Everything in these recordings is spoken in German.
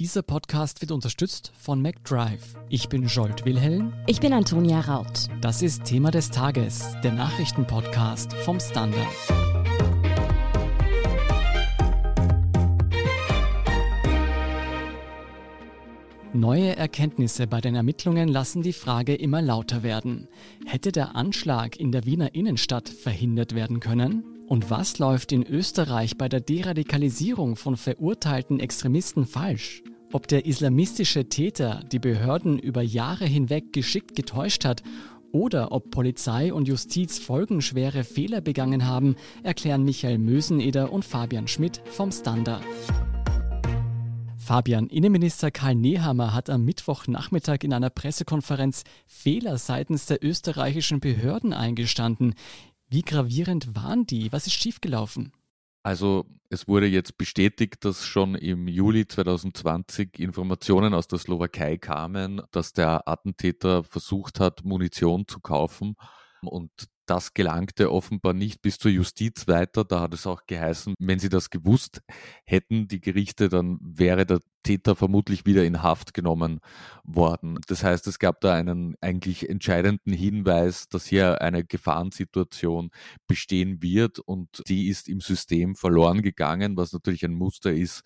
Dieser Podcast wird unterstützt von McDrive. Ich bin Jolt Wilhelm. Ich bin Antonia Raut. Das ist Thema des Tages, der Nachrichtenpodcast vom Standard. Neue Erkenntnisse bei den Ermittlungen lassen die Frage immer lauter werden. Hätte der Anschlag in der Wiener Innenstadt verhindert werden können? Und was läuft in Österreich bei der Deradikalisierung von verurteilten Extremisten falsch? Ob der islamistische Täter die Behörden über Jahre hinweg geschickt getäuscht hat oder ob Polizei und Justiz folgenschwere Fehler begangen haben, erklären Michael Möseneder und Fabian Schmidt vom Standard. Fabian, Innenminister Karl Nehammer hat am Mittwochnachmittag in einer Pressekonferenz Fehler seitens der österreichischen Behörden eingestanden. Wie gravierend waren die? Was ist schiefgelaufen? Also es wurde jetzt bestätigt, dass schon im Juli 2020 Informationen aus der Slowakei kamen, dass der Attentäter versucht hat, Munition zu kaufen. Und das gelangte offenbar nicht bis zur Justiz weiter. Da hat es auch geheißen, wenn sie das gewusst hätten, die Gerichte, dann wäre der Täter vermutlich wieder in Haft genommen worden. Das heißt, es gab da einen eigentlich entscheidenden Hinweis, dass hier eine Gefahrensituation bestehen wird und die ist im System verloren gegangen, was natürlich ein Muster ist,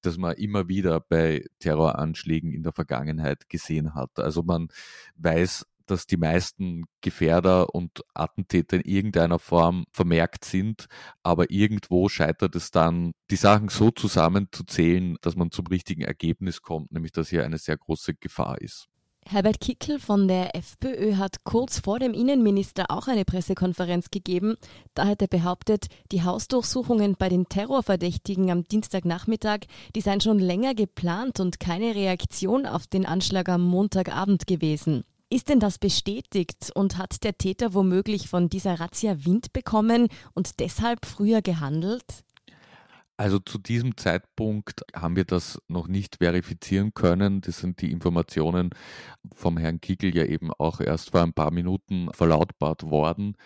das man immer wieder bei Terroranschlägen in der Vergangenheit gesehen hat. Also man weiß dass die meisten Gefährder und Attentäter in irgendeiner Form vermerkt sind, aber irgendwo scheitert es dann, die Sachen so zusammenzuzählen, dass man zum richtigen Ergebnis kommt, nämlich dass hier eine sehr große Gefahr ist. Herbert Kickel von der FPÖ hat kurz vor dem Innenminister auch eine Pressekonferenz gegeben. Da hat er behauptet, die Hausdurchsuchungen bei den Terrorverdächtigen am Dienstagnachmittag, die seien schon länger geplant und keine Reaktion auf den Anschlag am Montagabend gewesen. Ist denn das bestätigt und hat der Täter womöglich von dieser Razzia Wind bekommen und deshalb früher gehandelt? Also zu diesem Zeitpunkt haben wir das noch nicht verifizieren können. Das sind die Informationen vom Herrn Kickel ja eben auch erst vor ein paar Minuten verlautbart worden.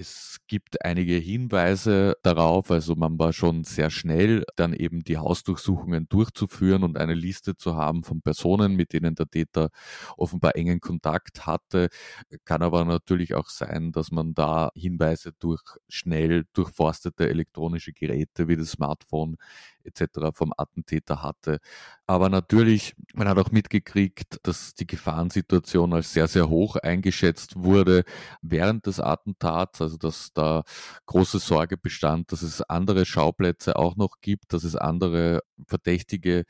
Es gibt einige Hinweise darauf, also man war schon sehr schnell, dann eben die Hausdurchsuchungen durchzuführen und eine Liste zu haben von Personen, mit denen der Täter offenbar engen Kontakt hatte. Kann aber natürlich auch sein, dass man da Hinweise durch schnell durchforstete elektronische Geräte wie das Smartphone etc. vom Attentäter hatte. Aber natürlich, man hat auch mitgekriegt, dass die Gefahrensituation als sehr, sehr hoch eingeschätzt wurde während des Attentats, also dass da große Sorge bestand, dass es andere Schauplätze auch noch gibt, dass es andere Verdächtige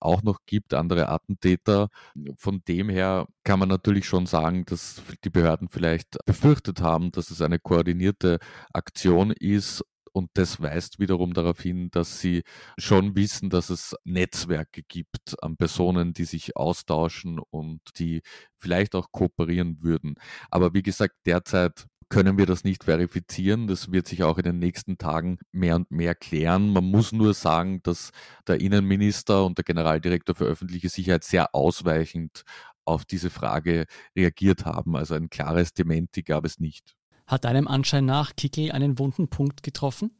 auch noch gibt, andere Attentäter. Von dem her kann man natürlich schon sagen, dass die Behörden vielleicht befürchtet haben, dass es eine koordinierte Aktion ist und das weist wiederum darauf hin, dass sie schon wissen, dass es Netzwerke gibt an Personen, die sich austauschen und die vielleicht auch kooperieren würden. Aber wie gesagt, derzeit können wir das nicht verifizieren. Das wird sich auch in den nächsten Tagen mehr und mehr klären. Man muss nur sagen, dass der Innenminister und der Generaldirektor für öffentliche Sicherheit sehr ausweichend auf diese Frage reagiert haben. Also ein klares Dementi gab es nicht. Hat deinem Anschein nach Kickel einen wunden Punkt getroffen?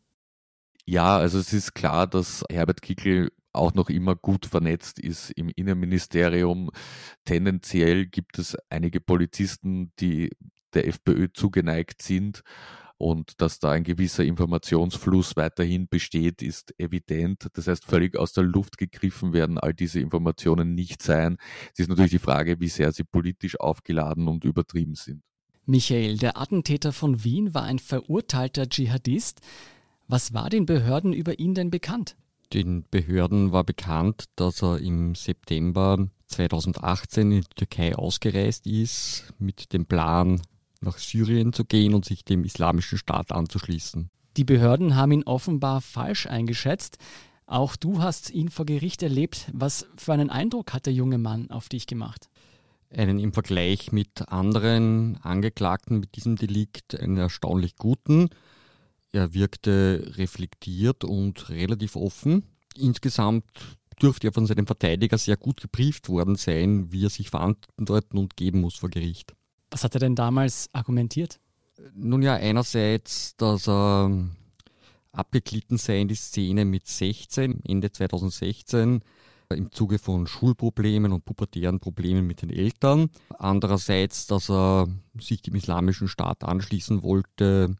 Ja, also es ist klar, dass Herbert Kickel auch noch immer gut vernetzt ist im Innenministerium. Tendenziell gibt es einige Polizisten, die der FPÖ zugeneigt sind. Und dass da ein gewisser Informationsfluss weiterhin besteht, ist evident. Das heißt, völlig aus der Luft gegriffen werden all diese Informationen nicht sein. Es ist natürlich die Frage, wie sehr sie politisch aufgeladen und übertrieben sind. Michael, der Attentäter von Wien war ein verurteilter Dschihadist. Was war den Behörden über ihn denn bekannt? Den Behörden war bekannt, dass er im September 2018 in die Türkei ausgereist ist, mit dem Plan, nach Syrien zu gehen und sich dem islamischen Staat anzuschließen. Die Behörden haben ihn offenbar falsch eingeschätzt. Auch du hast ihn vor Gericht erlebt. Was für einen Eindruck hat der junge Mann auf dich gemacht? Einen im Vergleich mit anderen Angeklagten mit diesem Delikt einen erstaunlich guten. Er wirkte reflektiert und relativ offen. Insgesamt dürfte er von seinem Verteidiger sehr gut gebrieft worden sein, wie er sich verantworten und geben muss vor Gericht. Was hat er denn damals argumentiert? Nun ja, einerseits, dass er abgeglitten sei in die Szene mit 16, Ende 2016, im Zuge von Schulproblemen und pubertären Problemen mit den Eltern. Andererseits, dass er sich dem islamischen Staat anschließen wollte,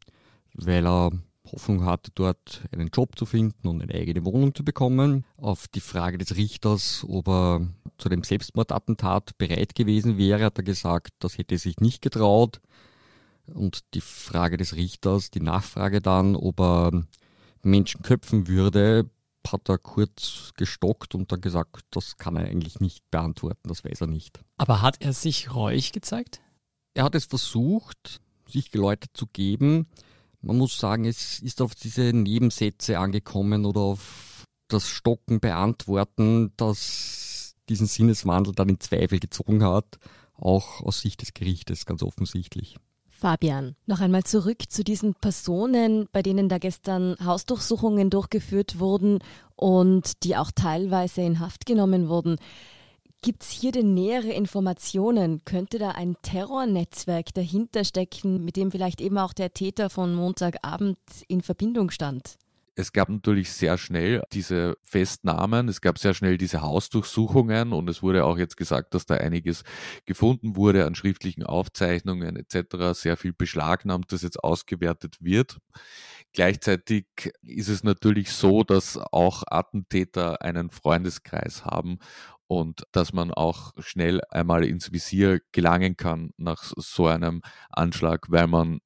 weil er Hoffnung hatte, dort einen Job zu finden und eine eigene Wohnung zu bekommen. Auf die Frage des Richters, ob er zu dem Selbstmordattentat bereit gewesen wäre, hat er gesagt, das hätte er sich nicht getraut. Und die Frage des Richters, die Nachfrage dann, ob er Menschen köpfen würde, hat er kurz gestockt und dann gesagt, das kann er eigentlich nicht beantworten, das weiß er nicht. Aber hat er sich reuig gezeigt? Er hat es versucht, sich geläutert zu geben. Man muss sagen, es ist auf diese Nebensätze angekommen oder auf das Stocken beantworten, das diesen Sinneswandel dann in Zweifel gezogen hat, auch aus Sicht des Gerichtes ganz offensichtlich. Fabian, noch einmal zurück zu diesen Personen, bei denen da gestern Hausdurchsuchungen durchgeführt wurden und die auch teilweise in Haft genommen wurden. Gibt es hier denn nähere Informationen? Könnte da ein Terrornetzwerk dahinter stecken, mit dem vielleicht eben auch der Täter von Montagabend in Verbindung stand? Es gab natürlich sehr schnell diese Festnahmen, es gab sehr schnell diese Hausdurchsuchungen und es wurde auch jetzt gesagt, dass da einiges gefunden wurde an schriftlichen Aufzeichnungen etc., sehr viel beschlagnahmt, das jetzt ausgewertet wird. Gleichzeitig ist es natürlich so, dass auch Attentäter einen Freundeskreis haben und dass man auch schnell einmal ins Visier gelangen kann nach so einem Anschlag, weil man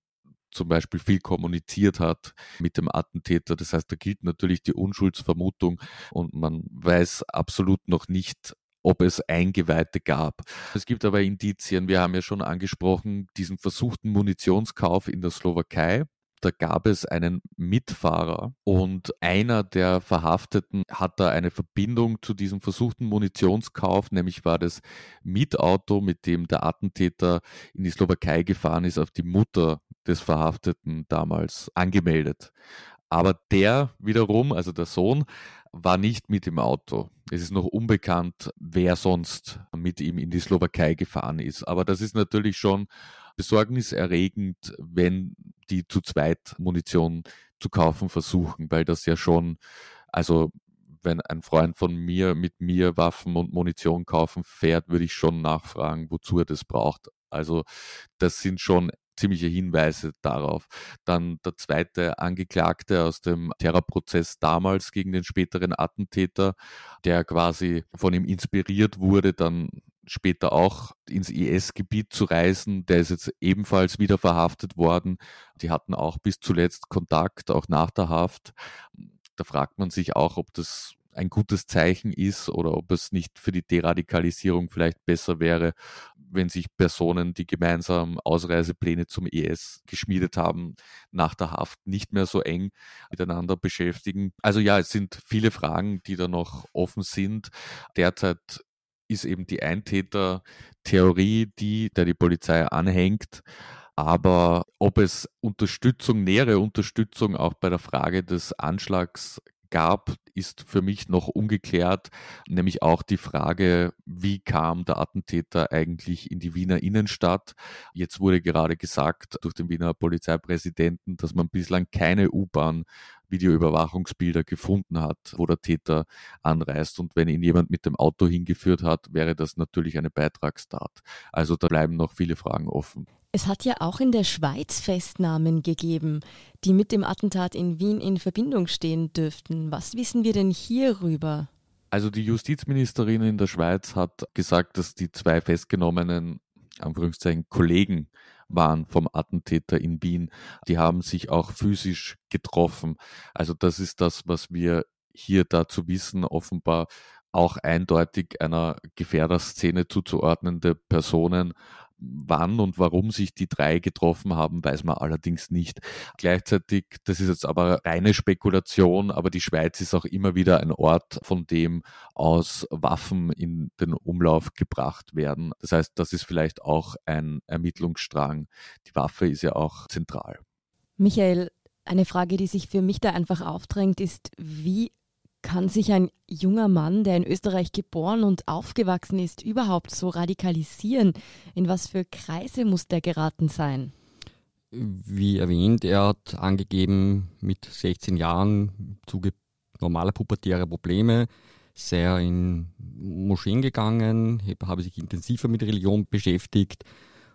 zum Beispiel viel kommuniziert hat mit dem Attentäter. Das heißt, da gilt natürlich die Unschuldsvermutung und man weiß absolut noch nicht, ob es Eingeweihte gab. Es gibt aber Indizien, wir haben ja schon angesprochen, diesen versuchten Munitionskauf in der Slowakei da gab es einen Mitfahrer und einer der Verhafteten hat da eine Verbindung zu diesem versuchten Munitionskauf, nämlich war das Mietauto, mit dem der Attentäter in die Slowakei gefahren ist, auf die Mutter des Verhafteten damals angemeldet. Aber der wiederum, also der Sohn, war nicht mit im Auto. Es ist noch unbekannt, wer sonst mit ihm in die Slowakei gefahren ist. Aber das ist natürlich schon besorgniserregend, wenn die zu zweit Munition zu kaufen versuchen, weil das ja schon, also wenn ein Freund von mir mit mir Waffen und Munition kaufen fährt, würde ich schon nachfragen, wozu er das braucht. Also das sind schon ziemliche Hinweise darauf. Dann der zweite Angeklagte aus dem Terrorprozess damals gegen den späteren Attentäter, der quasi von ihm inspiriert wurde, dann später auch ins IS-Gebiet zu reisen. Der ist jetzt ebenfalls wieder verhaftet worden. Die hatten auch bis zuletzt Kontakt, auch nach der Haft. Da fragt man sich auch, ob das ein gutes Zeichen ist oder ob es nicht für die Deradikalisierung vielleicht besser wäre, wenn sich Personen, die gemeinsam Ausreisepläne zum IS geschmiedet haben, nach der Haft nicht mehr so eng miteinander beschäftigen. Also ja, es sind viele Fragen, die da noch offen sind. Derzeit ist eben die Eintäter-Theorie, die, der die Polizei anhängt. Aber ob es Unterstützung, nähere Unterstützung auch bei der Frage des Anschlags gab, ist für mich noch ungeklärt, nämlich auch die Frage, wie kam der Attentäter eigentlich in die Wiener Innenstadt? Jetzt wurde gerade gesagt durch den Wiener Polizeipräsidenten, dass man bislang keine U-Bahn Videoüberwachungsbilder gefunden hat, wo der Täter anreist. Und wenn ihn jemand mit dem Auto hingeführt hat, wäre das natürlich eine Beitragstat. Also da bleiben noch viele Fragen offen. Es hat ja auch in der Schweiz Festnahmen gegeben, die mit dem Attentat in Wien in Verbindung stehen dürften. Was wissen wir denn hierüber? Also die Justizministerin in der Schweiz hat gesagt, dass die zwei festgenommenen Anführungszeichen Kollegen waren vom Attentäter in Wien. Die haben sich auch physisch getroffen. Also das ist das, was wir hier dazu wissen. Offenbar auch eindeutig einer Gefährderszene zuzuordnende Personen wann und warum sich die drei getroffen haben, weiß man allerdings nicht. Gleichzeitig, das ist jetzt aber reine Spekulation, aber die Schweiz ist auch immer wieder ein Ort, von dem aus Waffen in den Umlauf gebracht werden. Das heißt, das ist vielleicht auch ein Ermittlungsstrang. Die Waffe ist ja auch zentral. Michael, eine Frage, die sich für mich da einfach aufdrängt, ist, wie kann sich ein junger Mann, der in Österreich geboren und aufgewachsen ist, überhaupt so radikalisieren? In was für Kreise muss der geraten sein? Wie erwähnt, er hat angegeben, mit 16 Jahren im Zuge normaler pubertärer Probleme sehr in Moscheen gegangen, habe sich intensiver mit Religion beschäftigt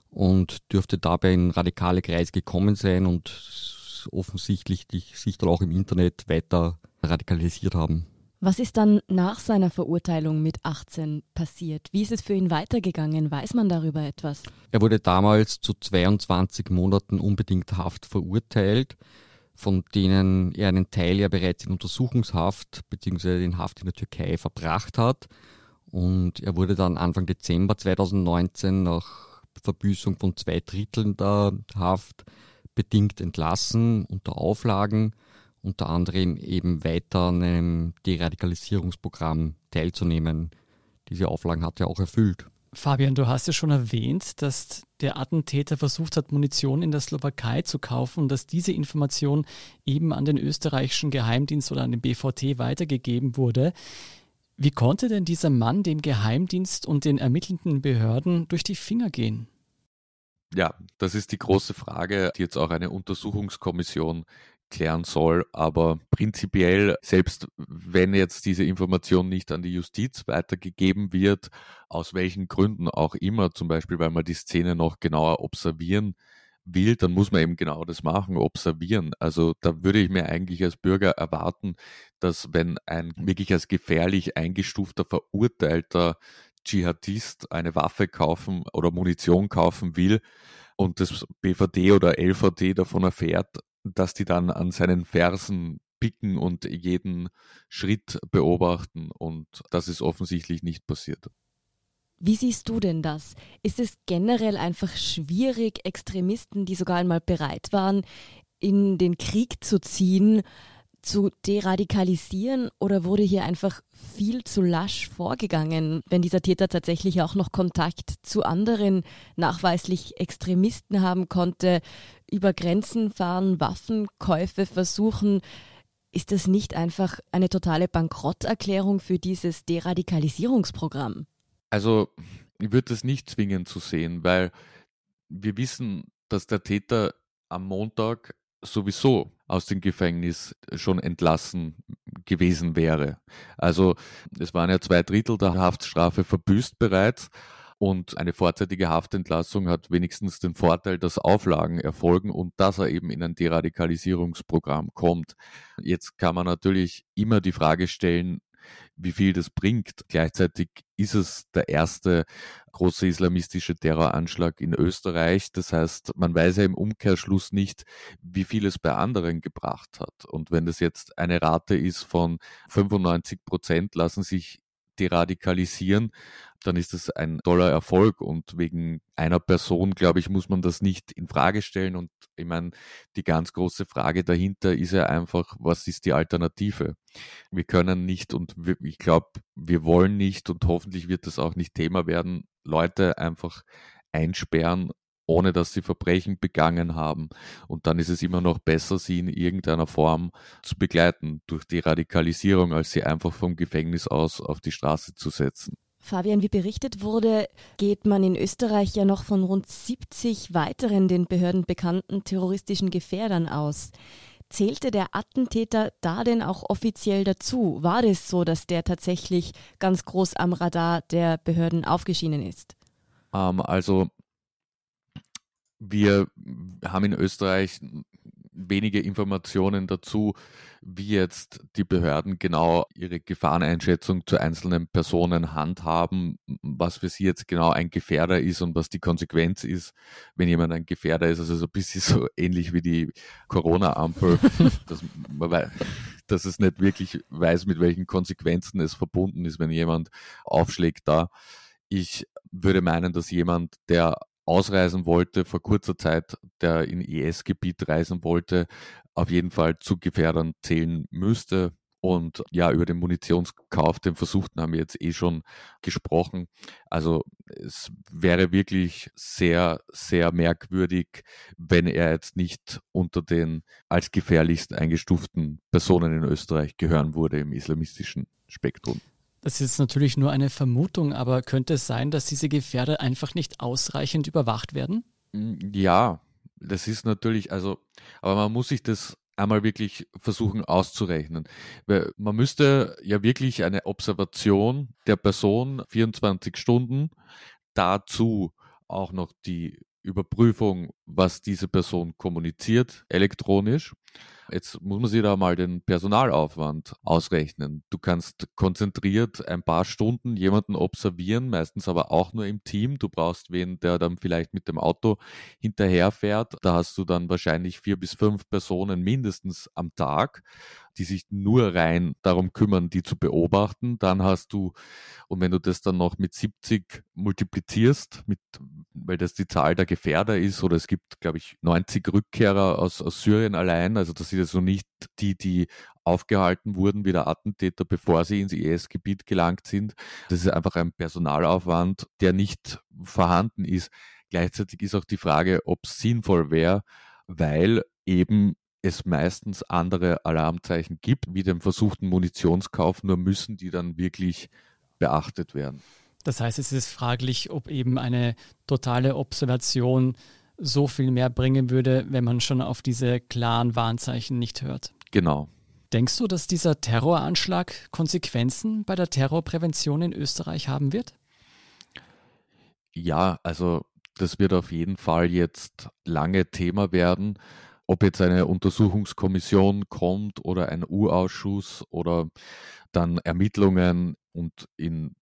und dürfte dabei in radikale Kreise gekommen sein und offensichtlich sich dann auch im Internet weiter radikalisiert haben. Was ist dann nach seiner Verurteilung mit 18 passiert? Wie ist es für ihn weitergegangen? Weiß man darüber etwas? Er wurde damals zu 22 Monaten unbedingt Haft verurteilt, von denen er einen Teil ja bereits in Untersuchungshaft bzw. in Haft in der Türkei verbracht hat. Und er wurde dann Anfang Dezember 2019 nach Verbüßung von zwei Dritteln der Haft bedingt entlassen unter Auflagen unter anderem eben weiter an einem Deradikalisierungsprogramm teilzunehmen. Diese Auflagen hat er auch erfüllt. Fabian, du hast ja schon erwähnt, dass der Attentäter versucht hat, Munition in der Slowakei zu kaufen und dass diese Information eben an den österreichischen Geheimdienst oder an den BVT weitergegeben wurde. Wie konnte denn dieser Mann dem Geheimdienst und den ermittelnden Behörden durch die Finger gehen? Ja, das ist die große Frage, die jetzt auch eine Untersuchungskommission klären soll. Aber prinzipiell, selbst wenn jetzt diese Information nicht an die Justiz weitergegeben wird, aus welchen Gründen auch immer, zum Beispiel weil man die Szene noch genauer observieren will, dann muss man eben genau das machen, observieren. Also da würde ich mir eigentlich als Bürger erwarten, dass wenn ein wirklich als gefährlich eingestufter, verurteilter Dschihadist eine Waffe kaufen oder Munition kaufen will, und das BVD oder LVD davon erfährt, dass die dann an seinen Fersen picken und jeden Schritt beobachten. Und das ist offensichtlich nicht passiert. Wie siehst du denn das? Ist es generell einfach schwierig, Extremisten, die sogar einmal bereit waren, in den Krieg zu ziehen, zu deradikalisieren oder wurde hier einfach viel zu lasch vorgegangen, wenn dieser Täter tatsächlich auch noch Kontakt zu anderen nachweislich Extremisten haben konnte, über Grenzen fahren, Waffenkäufe versuchen? Ist das nicht einfach eine totale Bankrotterklärung für dieses Deradikalisierungsprogramm? Also, ich würde das nicht zwingend zu sehen, weil wir wissen, dass der Täter am Montag sowieso aus dem Gefängnis schon entlassen gewesen wäre. Also es waren ja zwei Drittel der Haftstrafe verbüßt bereits und eine vorzeitige Haftentlassung hat wenigstens den Vorteil, dass Auflagen erfolgen und dass er eben in ein Deradikalisierungsprogramm kommt. Jetzt kann man natürlich immer die Frage stellen, wie viel das bringt. Gleichzeitig ist es der erste große islamistische Terroranschlag in Österreich. Das heißt, man weiß ja im Umkehrschluss nicht, wie viel es bei anderen gebracht hat. Und wenn das jetzt eine Rate ist von 95 Prozent, lassen sich deradikalisieren, dann ist das ein toller Erfolg. Und wegen einer Person, glaube ich, muss man das nicht in Frage stellen. Und ich meine, die ganz große Frage dahinter ist ja einfach, was ist die Alternative? Wir können nicht und ich glaube, wir wollen nicht und hoffentlich wird das auch nicht Thema werden, Leute einfach einsperren ohne dass sie Verbrechen begangen haben. Und dann ist es immer noch besser, sie in irgendeiner Form zu begleiten durch die Radikalisierung, als sie einfach vom Gefängnis aus auf die Straße zu setzen. Fabian, wie berichtet wurde, geht man in Österreich ja noch von rund 70 weiteren den Behörden bekannten terroristischen Gefährdern aus. Zählte der Attentäter da denn auch offiziell dazu? War es so, dass der tatsächlich ganz groß am Radar der Behörden aufgeschienen ist? Ähm, also wir haben in Österreich wenige Informationen dazu, wie jetzt die Behörden genau ihre Gefahreneinschätzung zu einzelnen Personen handhaben, was für sie jetzt genau ein Gefährder ist und was die Konsequenz ist, wenn jemand ein Gefährder ist. Also so ein bisschen so ähnlich wie die Corona-Ampel, dass, dass es nicht wirklich weiß, mit welchen Konsequenzen es verbunden ist, wenn jemand aufschlägt da. Ich würde meinen, dass jemand, der ausreisen wollte, vor kurzer Zeit, der in IS-Gebiet reisen wollte, auf jeden Fall zu Gefährdern zählen müsste. Und ja, über den Munitionskauf, den Versuchten haben wir jetzt eh schon gesprochen. Also es wäre wirklich sehr, sehr merkwürdig, wenn er jetzt nicht unter den als gefährlichst eingestuften Personen in Österreich gehören würde im islamistischen Spektrum. Das ist natürlich nur eine Vermutung, aber könnte es sein, dass diese Gefährder einfach nicht ausreichend überwacht werden? Mm, ja, das ist natürlich, also, aber man muss sich das einmal wirklich versuchen auszurechnen. Man müsste ja wirklich eine Observation der Person 24 Stunden dazu auch noch die Überprüfung, was diese Person kommuniziert, elektronisch. Jetzt muss man sich da mal den Personalaufwand ausrechnen. Du kannst konzentriert ein paar Stunden jemanden observieren, meistens aber auch nur im Team. Du brauchst wen, der dann vielleicht mit dem Auto hinterherfährt. Da hast du dann wahrscheinlich vier bis fünf Personen mindestens am Tag die sich nur rein darum kümmern, die zu beobachten. Dann hast du, und wenn du das dann noch mit 70 multiplizierst, mit, weil das die Zahl der Gefährder ist, oder es gibt, glaube ich, 90 Rückkehrer aus, aus Syrien allein, also das sind jetzt so nicht die, die aufgehalten wurden wie der Attentäter, bevor sie ins IS-Gebiet gelangt sind. Das ist einfach ein Personalaufwand, der nicht vorhanden ist. Gleichzeitig ist auch die Frage, ob es sinnvoll wäre, weil eben es meistens andere Alarmzeichen gibt, wie den versuchten Munitionskauf, nur müssen die dann wirklich beachtet werden. Das heißt, es ist fraglich, ob eben eine totale Observation so viel mehr bringen würde, wenn man schon auf diese klaren Warnzeichen nicht hört. Genau. Denkst du, dass dieser Terroranschlag Konsequenzen bei der Terrorprävention in Österreich haben wird? Ja, also das wird auf jeden Fall jetzt lange Thema werden ob jetzt eine Untersuchungskommission kommt oder ein U-Ausschuss oder dann Ermittlungen und in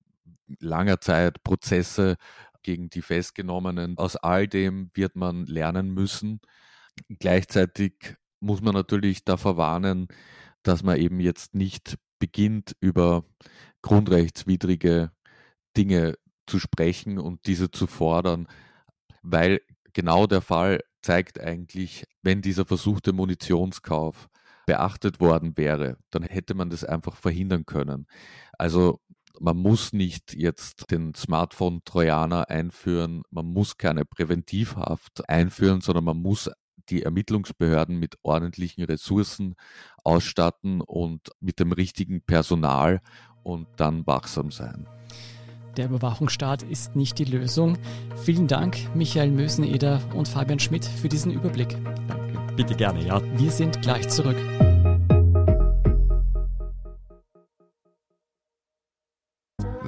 langer Zeit Prozesse gegen die Festgenommenen. Aus all dem wird man lernen müssen. Gleichzeitig muss man natürlich davor warnen, dass man eben jetzt nicht beginnt, über grundrechtswidrige Dinge zu sprechen und diese zu fordern, weil genau der Fall zeigt eigentlich, wenn dieser versuchte Munitionskauf beachtet worden wäre, dann hätte man das einfach verhindern können. Also man muss nicht jetzt den Smartphone-Trojaner einführen, man muss keine Präventivhaft einführen, sondern man muss die Ermittlungsbehörden mit ordentlichen Ressourcen ausstatten und mit dem richtigen Personal und dann wachsam sein. Der Überwachungsstaat ist nicht die Lösung. Vielen Dank, Michael Möseneder und Fabian Schmidt, für diesen Überblick. Danke. Bitte gerne, ja. Wir sind gleich zurück.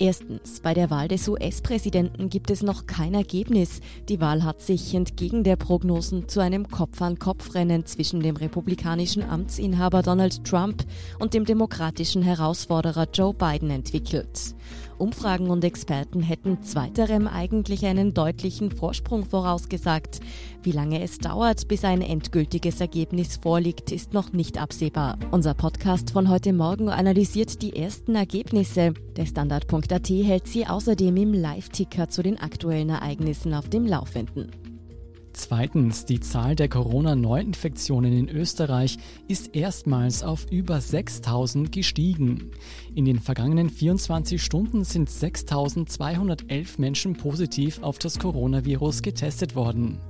Erstens, bei der Wahl des US-Präsidenten gibt es noch kein Ergebnis. Die Wahl hat sich entgegen der Prognosen zu einem Kopf-an-Kopf-Rennen zwischen dem republikanischen Amtsinhaber Donald Trump und dem demokratischen Herausforderer Joe Biden entwickelt. Umfragen und Experten hätten zweiterem eigentlich einen deutlichen Vorsprung vorausgesagt. Wie lange es dauert, bis ein endgültiges Ergebnis vorliegt, ist noch nicht absehbar. Unser Podcast von heute Morgen analysiert die ersten Ergebnisse. Der Standard.at hält sie außerdem im Live-Ticker zu den aktuellen Ereignissen auf dem Laufenden. Zweitens, die Zahl der Corona-Neuinfektionen in Österreich ist erstmals auf über 6000 gestiegen. In den vergangenen 24 Stunden sind 6211 Menschen positiv auf das Coronavirus getestet worden.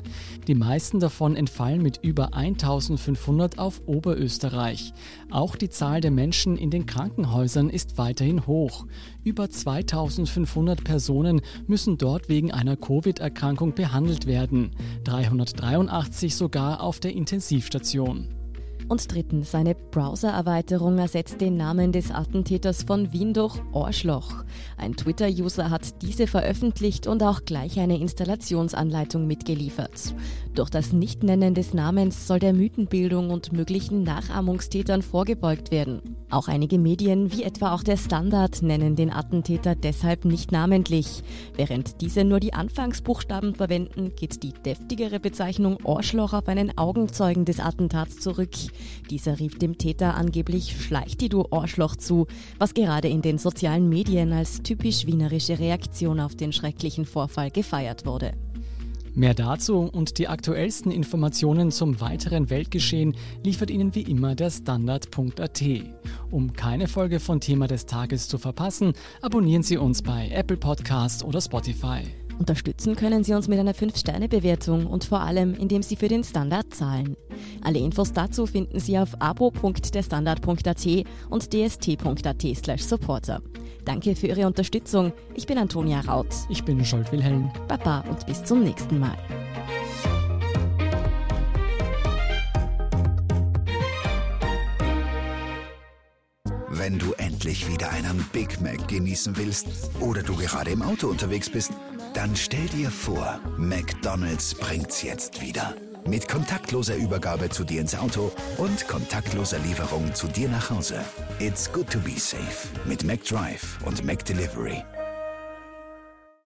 Die meisten davon entfallen mit über 1500 auf Oberösterreich. Auch die Zahl der Menschen in den Krankenhäusern ist weiterhin hoch. Über 2500 Personen müssen dort wegen einer Covid-Erkrankung behandelt werden, 383 sogar auf der Intensivstation. Und drittens, eine Browser-Erweiterung ersetzt den Namen des Attentäters von Wien durch Ohrschloch. Ein Twitter-User hat diese veröffentlicht und auch gleich eine Installationsanleitung mitgeliefert. Durch das Nichtnennen des Namens soll der Mythenbildung und möglichen Nachahmungstätern vorgebeugt werden. Auch einige Medien, wie etwa auch der Standard, nennen den Attentäter deshalb nicht namentlich. Während diese nur die Anfangsbuchstaben verwenden, geht die deftigere Bezeichnung Ohrschloch auf einen Augenzeugen des Attentats zurück. Dieser rief dem Täter angeblich Schleich die du Ohrschloch zu, was gerade in den sozialen Medien als typisch wienerische Reaktion auf den schrecklichen Vorfall gefeiert wurde. Mehr dazu und die aktuellsten Informationen zum weiteren Weltgeschehen liefert Ihnen wie immer der Standard.at. Um keine Folge von Thema des Tages zu verpassen, abonnieren Sie uns bei Apple Podcast oder Spotify. Unterstützen können Sie uns mit einer 5-Sterne-Bewertung und vor allem, indem Sie für den Standard zahlen. Alle Infos dazu finden Sie auf abo.derstandard.at und dst.at supporter. Danke für Ihre Unterstützung. Ich bin Antonia Raut. Ich bin Scholt Wilhelm. Baba und bis zum nächsten Mal. Wenn du endlich wieder einen Big Mac genießen willst oder du gerade im Auto unterwegs bist, dann stell dir vor, McDonald's bringt's jetzt wieder. Mit kontaktloser Übergabe zu dir ins Auto und kontaktloser Lieferung zu dir nach Hause. It's good to be safe mit McDrive und McDelivery.